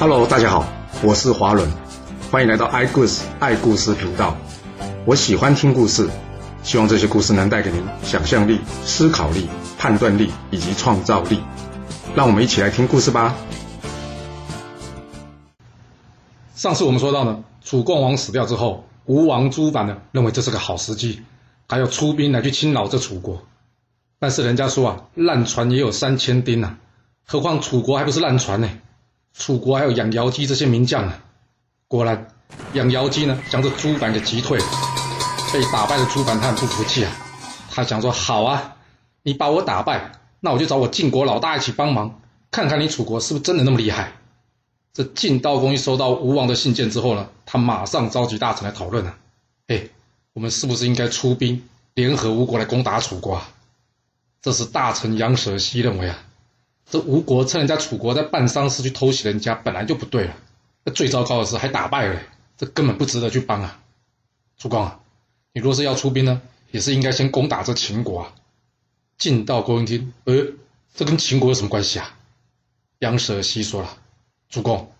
Hello，大家好，我是华伦，欢迎来到爱故事爱故事频道。我喜欢听故事，希望这些故事能带给您想象力、思考力、判断力以及创造力。让我们一起来听故事吧。上次我们说到呢，楚共王死掉之后，吴王朱反呢认为这是个好时机，还要出兵来去侵扰这楚国。但是人家说啊，烂船也有三千钉呐，何况楚国还不是烂船呢？楚国还有养瑶姬这些名将啊。果然，养瑶姬呢将这朱凡给击退了。被打败的朱凡他很不服气啊，他想说：好啊，你把我打败，那我就找我晋国老大一起帮忙，看看你楚国是不是真的那么厉害。这晋悼公一收到吴王的信件之后呢，他马上召集大臣来讨论啊。哎，我们是不是应该出兵联合吴国来攻打楚国啊？这是大臣杨舍西认为啊。这吴国趁人家楚国在办丧事去偷袭人家，本来就不对了。那最糟糕的是还打败了，这根本不值得去帮啊！主公啊，你若是要出兵呢，也是应该先攻打这秦国啊。晋悼公一听，呃，这跟秦国有什么关系啊？杨舍西说了，主公，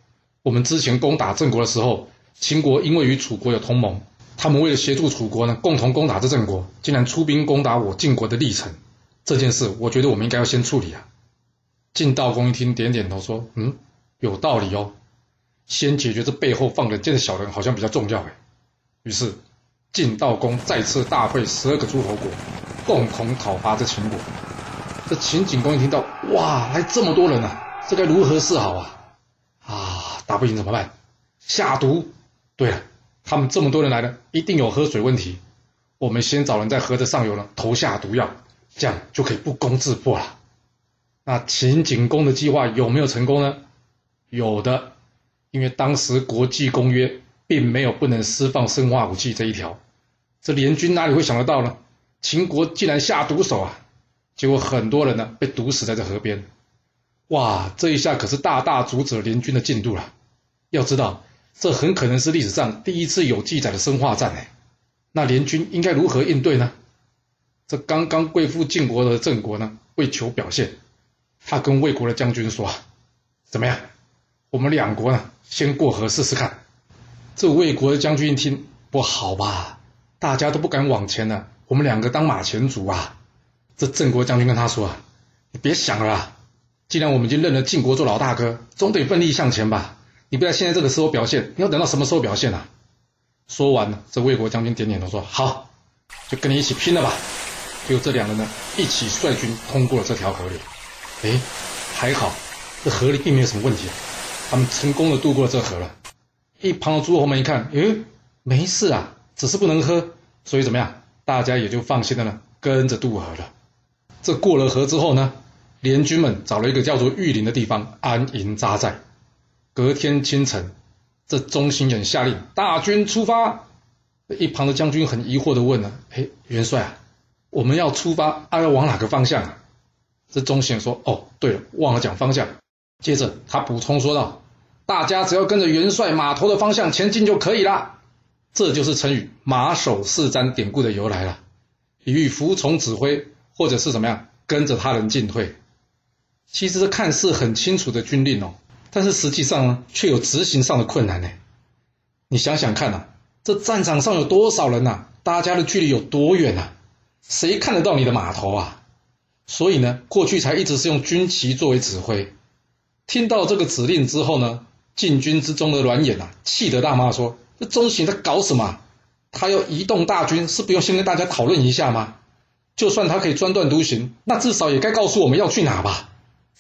我们之前攻打郑国的时候，秦国因为与楚国有同盟，他们为了协助楚国呢，共同攻打这郑国，竟然出兵攻打我晋国的历城。这件事，我觉得我们应该要先处理啊。晋道公一听，点点头说：“嗯，有道理哦。先解决这背后放冷箭的小人，好像比较重要哎。”于是，晋道公再次大会十二个诸侯国，共同讨伐这秦国。这秦景公一听到，哇，来这么多人啊，这该如何是好啊？啊，打不赢怎么办？下毒。对了，他们这么多人来了，一定有喝水问题。我们先找人在河的上游呢投下毒药，这样就可以不攻自破了。那秦景公的计划有没有成功呢？有的，因为当时国际公约并没有不能释放生化武器这一条，这联军哪里会想得到呢？秦国竟然下毒手啊！结果很多人呢被毒死在这河边。哇，这一下可是大大阻止了联军的进度了。要知道，这很可能是历史上第一次有记载的生化战哎。那联军应该如何应对呢？这刚刚归附晋国的郑国呢，为求表现。他跟魏国的将军说：“怎么样？我们两国呢，先过河试试看。”这魏国的将军一听，不好吧？大家都不敢往前了，我们两个当马前卒啊！这郑国将军跟他说：“你别想了，既然我们已经认了晋国做老大哥，总得奋力向前吧？你不要现在这个时候表现，你要等到什么时候表现啊？”说完了，这魏国将军点点头说：“好，就跟你一起拼了吧！”就这两个人呢，一起率军通过了这条河流。哎，还好，这河里并没有什么问题，他们成功的渡过了这河了。一旁的诸侯们一看，哎，没事啊，只是不能喝，所以怎么样，大家也就放心的呢，跟着渡河了。这过了河之后呢，联军们找了一个叫做玉林的地方安营扎寨。隔天清晨，这中心人下令大军出发。一旁的将军很疑惑的问呢，哎，元帅啊，我们要出发，啊要往哪个方向啊？这中显说：“哦，对了，忘了讲方向。”接着他补充说道：“大家只要跟着元帅马头的方向前进就可以了。”这就是成语“马首是瞻”典故的由来了，比喻服从指挥或者是怎么样跟着他人进退。其实看似很清楚的军令哦，但是实际上呢，却有执行上的困难呢。你想想看呐，这战场上有多少人呐？大家的距离有多远呐？谁看得到你的码头啊？所以呢，过去才一直是用军旗作为指挥。听到这个指令之后呢，禁军之中的阮衍啊，气得大骂说：“这中行在搞什么？他要移动大军，是不用先跟大家讨论一下吗？就算他可以专断独行，那至少也该告诉我们要去哪吧？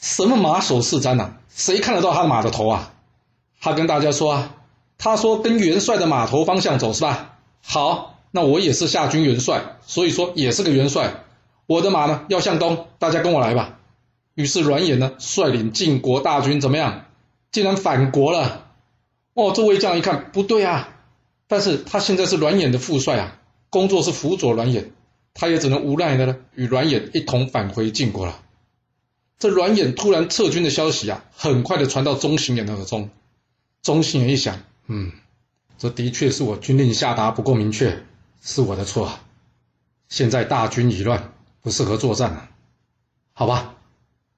什么马首是瞻呐？谁看得到他的马的头啊？他跟大家说啊，他说跟元帅的马头方向走是吧？好，那我也是夏军元帅，所以说也是个元帅。”我的马呢要向东，大家跟我来吧。于是阮衍呢率领晋国大军怎么样？竟然反国了。哦，这魏将一看不对啊，但是他现在是阮衍的副帅啊，工作是辅佐阮衍，他也只能无奈的呢与阮衍一同返回晋国了。这阮衍突然撤军的消息啊，很快的传到中行衍的耳中。中行衍一想，嗯，这的确是我军令下达不够明确，是我的错。现在大军已乱。不适合作战了，好吧，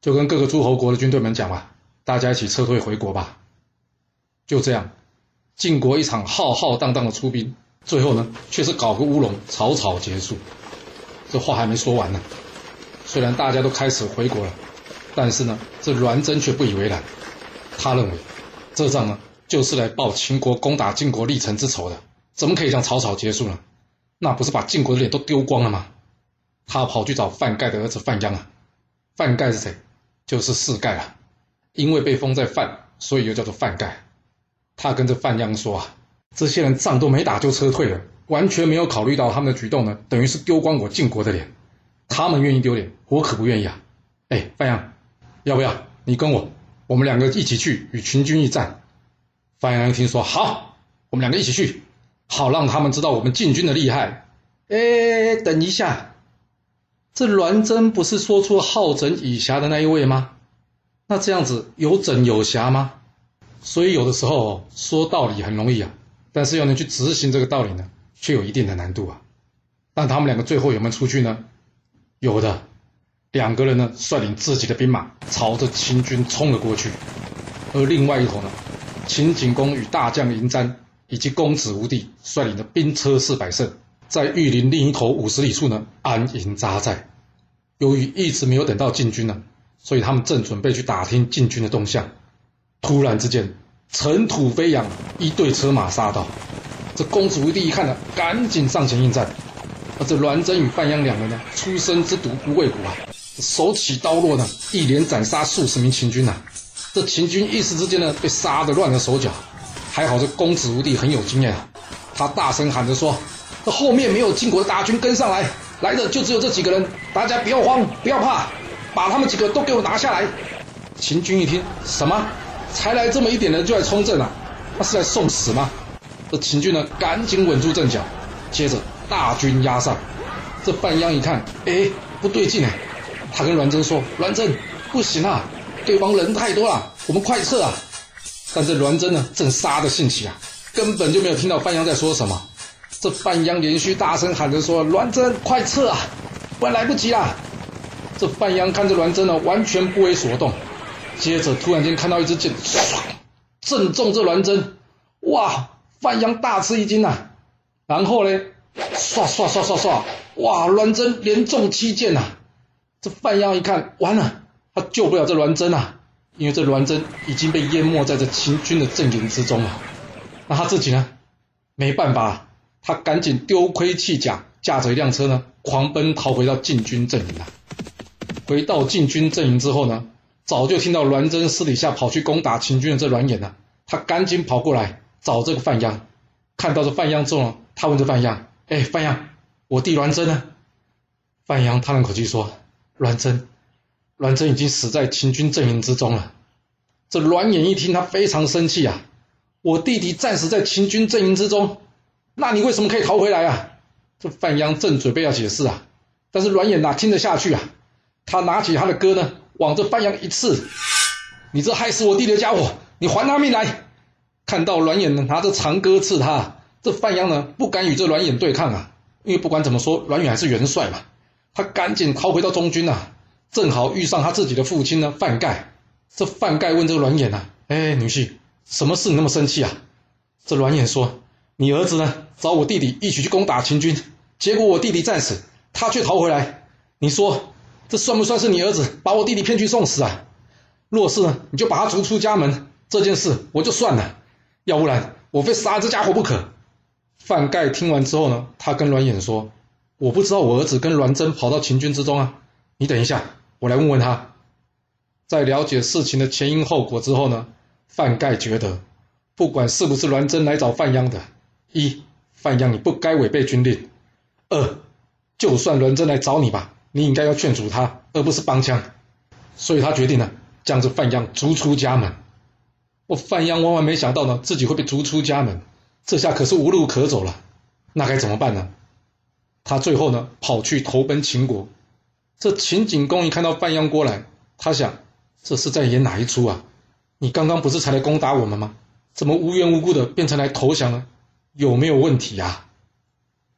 就跟各个诸侯国的军队们讲吧，大家一起撤退回国吧。就这样，晋国一场浩浩荡荡的出兵，最后呢，却是搞个乌龙，草草结束。这话还没说完呢。虽然大家都开始回国了，但是呢，这栾真却不以为然。他认为，这仗呢，就是来报秦国攻打晋国立城之仇的，怎么可以这样草草结束呢？那不是把晋国的脸都丢光了吗？他跑去找范盖的儿子范鞅啊。范盖是谁？就是四盖啊。因为被封在范，所以又叫做范盖。他跟着范鞅说啊，这些人仗都没打就撤退了，完全没有考虑到他们的举动呢，等于是丢光我晋国的脸。他们愿意丢脸，我可不愿意啊。哎，范鞅，要不要你跟我，我们两个一起去与秦军一战？范鞅一听说好，我们两个一起去，好让他们知道我们晋军的厉害。哎，等一下，这栾真不是说出好整以暇的那一位吗？那这样子有整有瑕吗？所以有的时候说道理很容易啊，但是要能去执行这个道理呢，却有一定的难度啊。但他们两个最后有没有出去呢？有的，两个人呢率领自己的兵马朝着秦军冲了过去，而另外一头呢，秦景公与大将嬴瞻以及公子无地率领的兵车四百乘，在玉林另一头五十里处呢安营扎寨。由于一直没有等到晋军呢。所以他们正准备去打听晋军的动向，突然之间尘土飞扬，一队车马杀到。这公子无地一看呢，赶紧上前应战。而这栾真与范鞅两人呢，出生之犊不畏虎啊，手起刀落呢，一连斩杀数十名秦军呐。这秦军一时之间呢，被杀得乱了手脚。还好这公子无地很有经验啊，他大声喊着说：“这后面没有晋国的大军跟上来，来的就只有这几个人，大家不要慌，不要怕。”把他们几个都给我拿下来！秦军一听，什么？才来这么一点人就来冲阵啊？他是来送死吗？这秦军呢，赶紧稳住阵脚，接着大军压上。这范鞅一看，哎，不对劲哎！他跟栾真说：“栾真，不行啊，对方人太多了，我们快撤啊！”但这栾真呢，正杀得兴起啊，根本就没有听到范鞅在说什么。这范阳连续大声喊着说：“栾真，快撤啊，不然来不及了！”这范阳看着栾真呢，完全不为所动。接着突然间看到一支箭，唰，正中这栾真。哇！范阳大吃一惊呐。然后呢，唰唰唰唰唰，哇！栾真连中七箭呐。这范阳一看，完了，他救不了这栾真啊，因为这栾真已经被淹没在这秦军的阵营之中了。那他自己呢？没办法，他赶紧丢盔弃甲，驾着一辆车呢，狂奔逃回到禁军阵营了。回到禁军阵营之后呢，早就听到栾真私底下跑去攻打秦军的这栾衍呢，他赶紧跑过来找这个范鞅。看到这范鞅之后，他问这范鞅：“哎，范鞅，我弟栾真呢？”范鞅叹了口气说：“栾真，栾真已经死在秦军阵营之中了。”这栾衍一听，他非常生气啊！我弟弟战死在秦军阵营之中，那你为什么可以逃回来啊？这范阳正准备要解释啊，但是阮衍哪听得下去啊？他拿起他的戈呢，往这范阳一刺，你这害死我弟的家伙，你还他命来！看到阮衍呢拿着长戈刺他，这范阳呢不敢与这阮衍对抗啊，因为不管怎么说，阮衍还是元帅嘛。他赶紧逃回到中军啊，正好遇上他自己的父亲呢范盖。这范盖问这个栾衍啊，哎，女婿，什么事你那么生气啊？这阮衍说，你儿子呢找我弟弟一起去攻打秦军，结果我弟弟战死，他却逃回来，你说？这算不算是你儿子把我弟弟骗去送死啊？若是呢，你就把他逐出家门，这件事我就算了；要不然，我非杀这家伙不可。范盖听完之后呢，他跟栾衍说：“我不知道我儿子跟栾真跑到秦军之中啊，你等一下，我来问问他。”在了解事情的前因后果之后呢，范盖觉得，不管是不是栾真来找范央的，一，范鞅你不该违背军令；二，就算栾真来找你吧。你应该要劝阻他，而不是帮腔，所以他决定了将这范鞅逐出家门。我范鞅万万没想到呢，自己会被逐出家门，这下可是无路可走了。那该怎么办呢？他最后呢，跑去投奔秦国。这秦景公一看到范鞅过来，他想，这是在演哪一出啊？你刚刚不是才来攻打我们吗？怎么无缘无故的变成来投降了？有没有问题啊？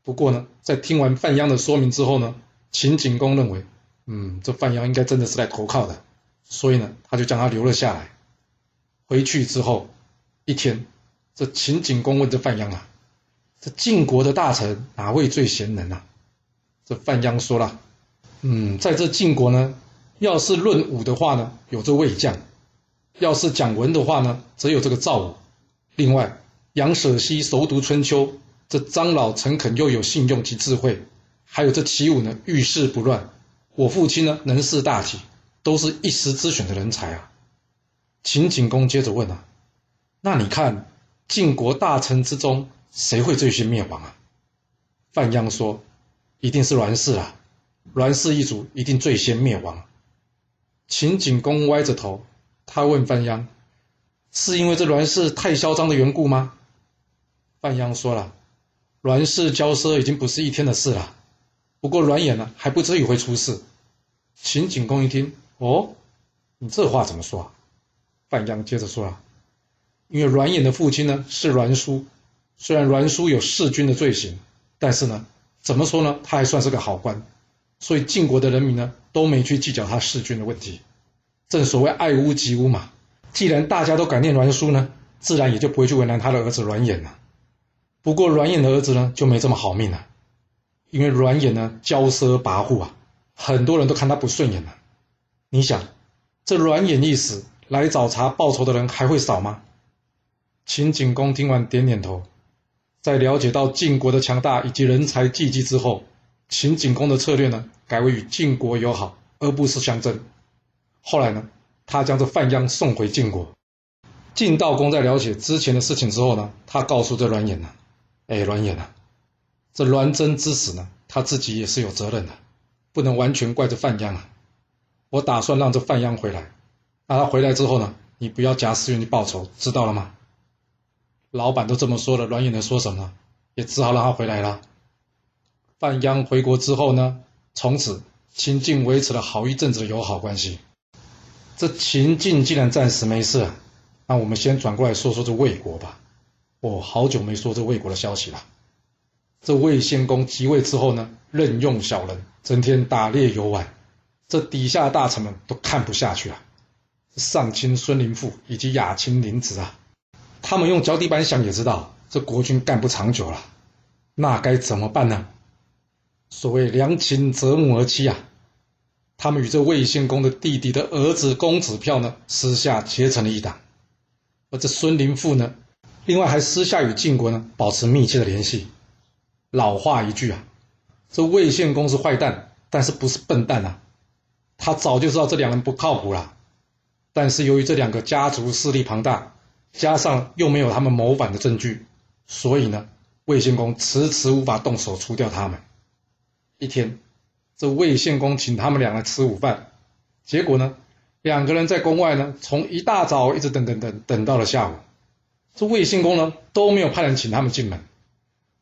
不过呢，在听完范鞅的说明之后呢？秦景公认为，嗯，这范阳应该真的是来投靠的，所以呢，他就将他留了下来。回去之后，一天，这秦景公问这范鞅啊：“这晋国的大臣哪位最贤能啊？”这范鞅说了：“嗯，在这晋国呢，要是论武的话呢，有这魏将；要是讲文的话呢，则有这个赵武。另外，杨舍西熟读春秋，这张老诚恳又有信用及智慧，还有这齐武呢，遇事不乱。我父亲呢，能识大体，都是一时之选的人才啊。”秦景公接着问啊：“那你看晋国大臣之中，谁会最先灭亡啊？”范鞅说：“一定是栾氏啊，栾氏一族一定最先灭亡。”秦景公歪着头，他问范鞅：“是因为这栾氏太嚣张的缘故吗？”范鞅说了：“栾氏骄奢已经不是一天的事了，不过栾衍呢，还不至于会出事。”秦景公一听：“哦，你这话怎么说啊？”范鞅接着说啊：“因为栾衍的父亲呢是栾书，虽然栾书有弑君的罪行，但是呢，怎么说呢，他还算是个好官，所以晋国的人民呢都没去计较他弑君的问题。正所谓爱屋及乌嘛，既然大家都感念栾书呢，自然也就不会去为难他的儿子栾衍了。不过阮衍的儿子呢就没这么好命了，因为阮衍呢骄奢跋扈啊，很多人都看他不顺眼了。你想，这阮衍一死。”来找茬报仇的人还会少吗？秦景公听完点点头，在了解到晋国的强大以及人才济济之后，秦景公的策略呢，改为与晋国友好，而不是相争。后来呢，他将这范鞅送回晋国。晋悼公在了解之前的事情之后呢，他告诉这阮衍呢：“哎，栾衍啊，这栾贞之死呢，他自己也是有责任的，不能完全怪这范鞅啊。我打算让这范鞅回来。”那他回来之后呢？你不要假私怨去报仇，知道了吗？老板都这么说了，阮衍能说什么？也只好让他回来了。范鞅回国之后呢？从此秦晋维持了好一阵子的友好关系。这秦晋既然暂时没事，那我们先转过来说说这魏国吧。我，好久没说这魏国的消息了。这魏献公即位之后呢，任用小人，整天打猎游玩，这底下大臣们都看不下去了。上卿孙林父以及亚卿林子啊，他们用脚底板想也知道，这国君干不长久了，那该怎么办呢？所谓良禽择木而栖啊，他们与这魏献公的弟弟的儿子公子票呢，私下结成了一党。而这孙林父呢，另外还私下与晋国呢保持密切的联系。老话一句啊，这魏献公是坏蛋，但是不是笨蛋啊？他早就知道这两人不靠谱了。但是由于这两个家族势力庞大，加上又没有他们谋反的证据，所以呢，魏献公迟迟无法动手除掉他们。一天，这魏献公请他们俩来吃午饭，结果呢，两个人在宫外呢，从一大早一直等等等等到了下午，这魏献公呢都没有派人请他们进门，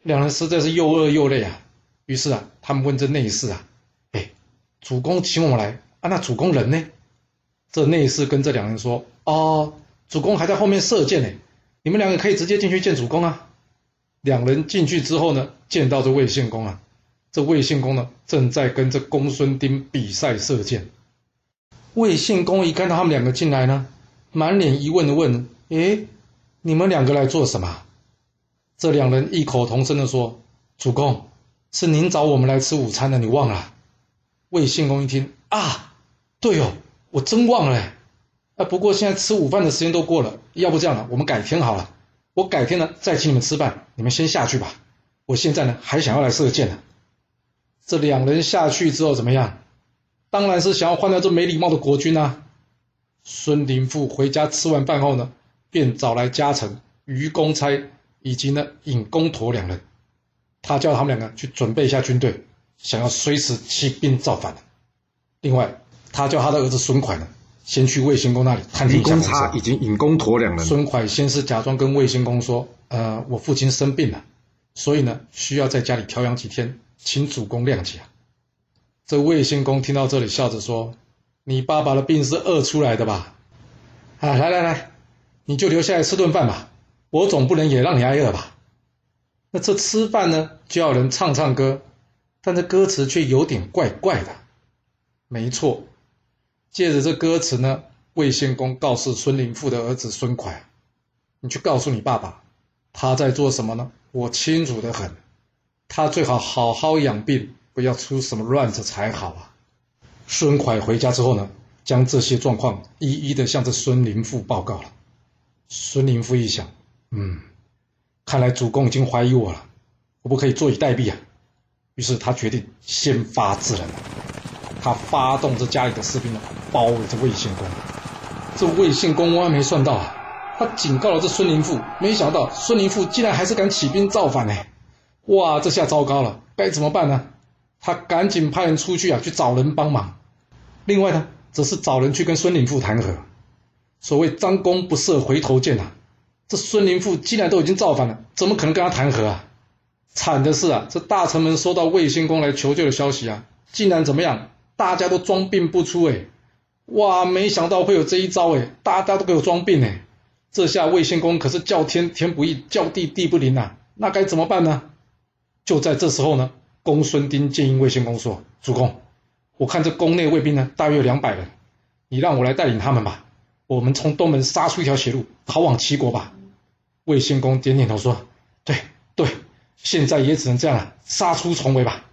两人实在是又饿又累啊。于是啊，他们问这内侍啊：“哎，主公请我们来啊，那主公人呢？”这内侍跟这两人说：“哦，主公还在后面射箭呢，你们两个可以直接进去见主公啊。”两人进去之后呢，见到这魏献公啊，这魏献公呢正在跟这公孙丁比赛射箭。魏献公一看到他们两个进来呢，满脸疑问的问：“诶，你们两个来做什么？”这两人异口同声的说：“主公，是您找我们来吃午餐的，你忘了？”魏献公一听啊，对哦。我真忘了，啊！不过现在吃午饭的时间都过了，要不这样了，我们改天好了。我改天呢再请你们吃饭，你们先下去吧。我现在呢还想要来射箭呢。这两人下去之后怎么样？当然是想要换掉这没礼貌的国君啊。孙林父回家吃完饭后呢，便找来家臣于公差以及呢尹公陀两人，他叫他们两个去准备一下军队，想要随时起兵造反另外。他叫他的儿子孙蒯呢，先去魏献公那里探听一下。公差已经引公陀两人。孙蒯先是假装跟魏献公说：“呃，我父亲生病了，所以呢，需要在家里调养几天，请主公谅解。”这魏献公听到这里，笑着说：“你爸爸的病是饿出来的吧？啊，来来来，你就留下来吃顿饭吧，我总不能也让你挨饿吧？那这吃饭呢，就要人唱唱歌，但这歌词却有点怪怪的。没错。”借着这歌词呢，魏献公告诉孙林父的儿子孙蒯：“你去告诉你爸爸，他在做什么呢？我清楚的很，他最好好好养病，不要出什么乱子才好啊。孙蒯回家之后呢，将这些状况一一的向着孙林父报告了。孙林父一想，嗯，看来主公已经怀疑我了，我不可以坐以待毙啊。于是他决定先发制人，他发动着家里的士兵，包围着魏献公。这魏献公万万没算到啊，他警告了这孙林父，没想到孙林父竟然还是敢起兵造反呢！哇，这下糟糕了，该怎么办呢？他赶紧派人出去啊，去找人帮忙。另外呢，则是找人去跟孙林父谈和。所谓张弓不射回头箭啊，这孙林父既然都已经造反了，怎么可能跟他谈和啊？惨的是啊，这大臣们收到魏献公来求救的消息啊，竟然怎么样？大家都装病不出哎！哇，没想到会有这一招哎！大家都给我装病哎！这下魏献公可是叫天天不应，叫地地不灵呐！那该怎么办呢？就在这时候呢，公孙丁建议魏献公说：“主公。”我看这宫内卫兵呢，大约有两百人，你让我来带领他们吧。我们从东门杀出一条血路，逃往齐国吧。魏献公点点头说：“对对，现在也只能这样了，杀出重围吧。”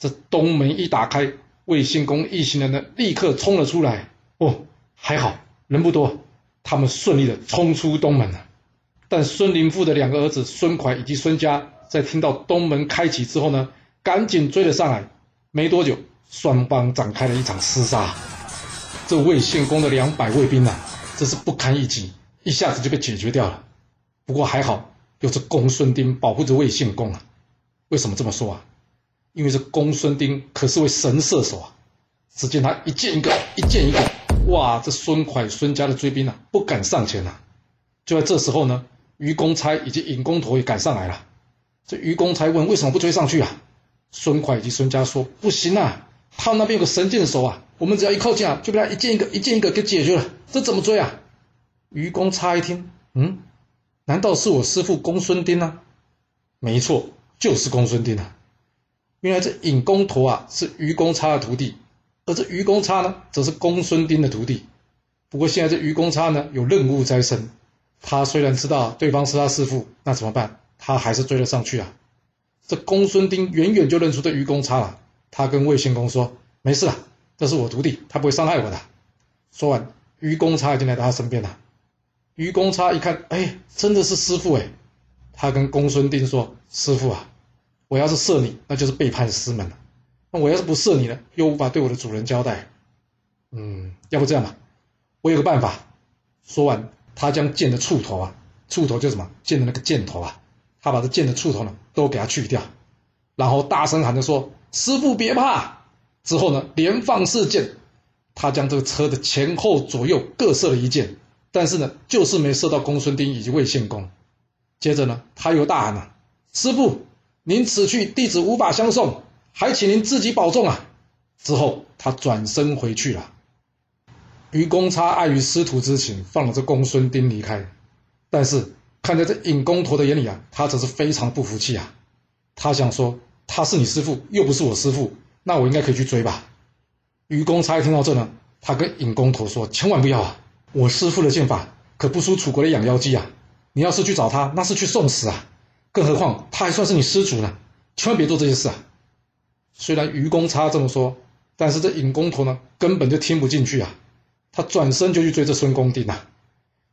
这东门一打开，魏献公一行人呢，立刻冲了出来。哦，还好人不多，他们顺利的冲出东门了。但孙林父的两个儿子孙蒯以及孙家，在听到东门开启之后呢，赶紧追了上来。没多久。双方展开了一场厮杀，这魏献公的两百卫兵呐，真是不堪一击，一下子就被解决掉了。不过还好，有这公孙丁保护着魏献公啊。为什么这么说啊？因为这公孙丁可是位神射手啊！只见他一箭一个，一箭一个，哇！这孙蒯、孙家的追兵啊，不敢上前啊。就在这时候呢，于公差以及尹公头也赶上来了。这于公差问：为什么不追上去啊？孙蒯以及孙家说：不行啊！他那边有个神箭手啊，我们只要一靠近啊，就被他一箭一个、一箭一个给解决了。这怎么追啊？愚公差一听，嗯，难道是我师父公孙丁啊？没错，就是公孙丁啊。原来这尹公陀啊是愚公差的徒弟，而这愚公差呢，则是公孙丁的徒弟。不过现在这愚公差呢有任务在身，他虽然知道对方是他师父，那怎么办？他还是追了上去啊。这公孙丁远远就认出这愚公差了。他跟魏献公说：“没事了，这是我徒弟，他不会伤害我的。”说完，愚公差已经来到他身边了。愚公差一看，哎，真的是师傅哎！他跟公孙丁说：“师傅啊，我要是射你，那就是背叛师门了；那我要是不射你呢，又无法对我的主人交代。嗯，要不这样吧，我有个办法。”说完，他将剑的触头啊，触头就是什么剑的那个箭头啊，他把这剑的触头呢都给他去掉，然后大声喊着说。师傅别怕，之后呢，连放四箭，他将这个车的前后左右各射了一箭，但是呢，就是没射到公孙丁以及魏献公。接着呢，他又大喊了：“师傅，您此去，弟子无法相送，还请您自己保重啊！”之后他转身回去了。愚公差碍于师徒之情，放了这公孙丁离开，但是看在这尹公陀的眼里啊，他则是非常不服气啊，他想说。他是你师傅，又不是我师傅，那我应该可以去追吧？愚公差听到这呢，他跟尹公头说：“千万不要啊！我师傅的剑法可不输楚国的养妖姬啊！你要是去找他，那是去送死啊！更何况他还算是你师祖呢，千万别做这些事啊！”虽然愚公差这么说，但是这尹公头呢，根本就听不进去啊！他转身就去追这孙公丁啊，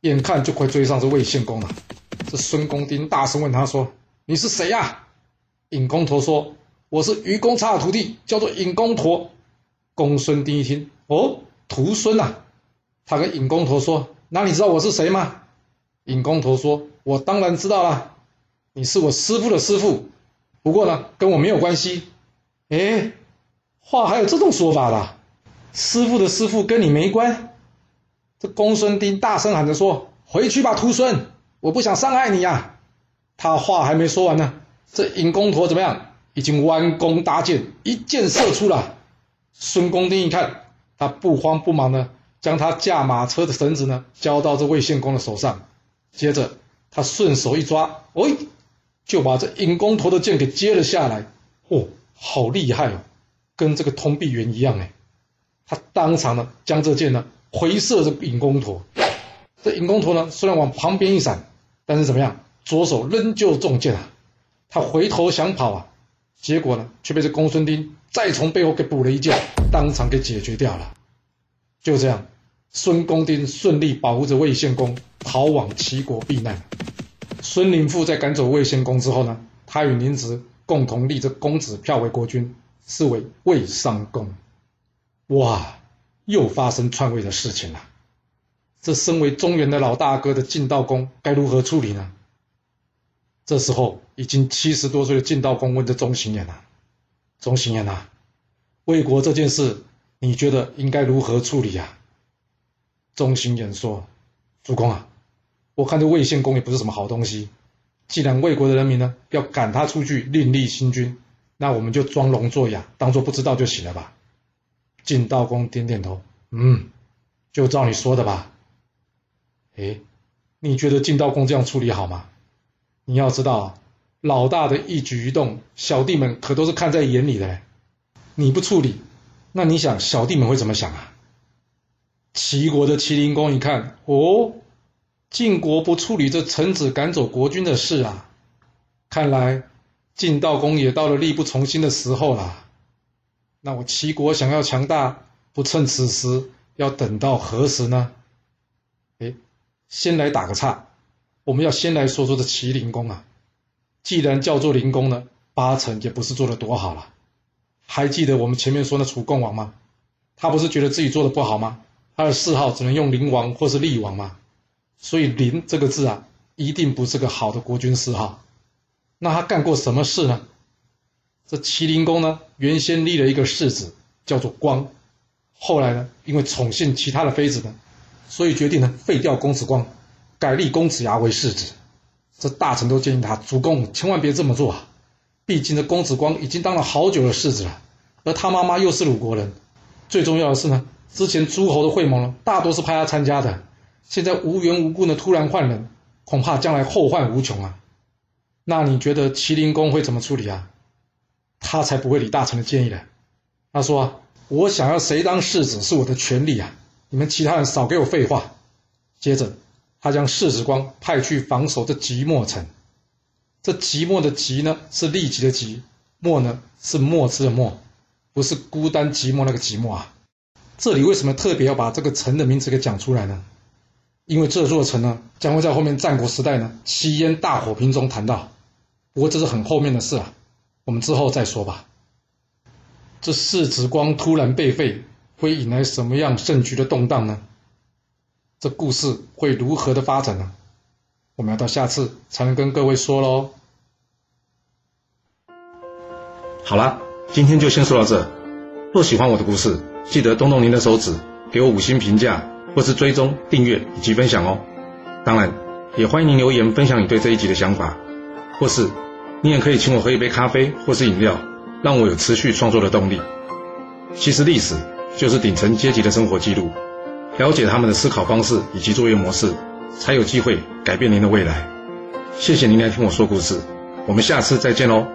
眼看就快追上这魏献公了。这孙公丁大声问他说：“你是谁呀？”尹公头说：“我是愚公差的徒弟，叫做尹公陀。”公孙丁一听，哦，徒孙呐！他跟尹公陀说：“那你知道我是谁吗？”尹公陀说：“我当然知道了，你是我师傅的师傅，不过呢，跟我没有关系。”哎，话还有这种说法的？师傅的师傅跟你没关？这公孙丁大声喊着说：“回去吧，徒孙，我不想伤害你呀！”他话还没说完呢。这尹公陀怎么样？已经弯弓搭箭，一箭射出了。孙公丁一看，他不慌不忙的将他驾马车的绳子呢交到这魏献公的手上，接着他顺手一抓，喂，就把这尹公陀的箭给接了下来。哦，好厉害哦，跟这个通臂猿一样哎。他当场呢将这箭呢回射这尹公陀。这尹公陀呢虽然往旁边一闪，但是怎么样，左手仍旧中箭啊！他回头想跑啊，结果呢，却被这公孙丁再从背后给补了一箭，当场给解决掉了。就这样，孙公丁顺利保护着魏献公逃往齐国避难。孙林父在赶走魏献公之后呢，他与宁侄共同立着公子票为国君，是为魏商公。哇，又发生篡位的事情了。这身为中原的老大哥的晋悼公该如何处理呢？这时候已经七十多岁的晋悼公问这钟行言啊：“钟行言呐，魏国这件事，你觉得应该如何处理呀？”钟行言说：“主公啊。”我看这魏献公也不是什么好东西。既然魏国的人民呢要赶他出去另立新君，那我们就装聋作哑，当做不知道就行了吧。晋悼公点点头，嗯，就照你说的吧。哎，你觉得晋悼公这样处理好吗？你要知道，老大的一举一动，小弟们可都是看在眼里的。你不处理，那你想小弟们会怎么想啊？齐国的麒麟公一看，哦。晋国不处理这臣子赶走国君的事啊，看来晋悼公也到了力不从心的时候了。那我齐国想要强大，不趁此时，要等到何时呢？哎，先来打个岔，我们要先来说说这齐灵公啊。既然叫做灵公呢，八成也不是做的多好了。还记得我们前面说那楚共王吗？他不是觉得自己做的不好吗？他的谥号只能用灵王或是厉王吗？所以“灵”这个字啊，一定不是个好的国君谥号。那他干过什么事呢？这齐灵公呢，原先立了一个世子，叫做光。后来呢，因为宠幸其他的妃子呢，所以决定呢废掉公子光，改立公子牙为世子。这大臣都建议他，主公千万别这么做啊！毕竟这公子光已经当了好久的世子了，而他妈妈又是鲁国人。最重要的是呢，之前诸侯的会盟呢，大多是派他参加的。现在无缘无故的突然换人，恐怕将来后患无穷啊！那你觉得麒麟公会怎么处理啊？他才不会理大臣的建议呢。他说：“我想要谁当世子是我的权利啊！你们其他人少给我废话。”接着，他将世子光派去防守这即墨城。这即墨的即呢，是立即的即；墨呢，是墨汁的墨，不是孤单寂寞那个寂寞啊。这里为什么特别要把这个城的名字给讲出来呢？因为这座城呢，将会在后面战国时代呢，吸烟大火瓶中谈到。不过这是很后面的事啊，我们之后再说吧。这世子光突然被废，会引来什么样政局的动荡呢？这故事会如何的发展呢？我们要到下次才能跟各位说喽。好了，今天就先说到这。若喜欢我的故事，记得动动您的手指，给我五星评价。或是追踪、订阅以及分享哦。当然，也欢迎您留言分享你对这一集的想法，或是你也可以请我喝一杯咖啡或是饮料，让我有持续创作的动力。其实历史就是顶层阶级的生活记录，了解他们的思考方式以及作业模式，才有机会改变您的未来。谢谢您来听我说故事，我们下次再见喽。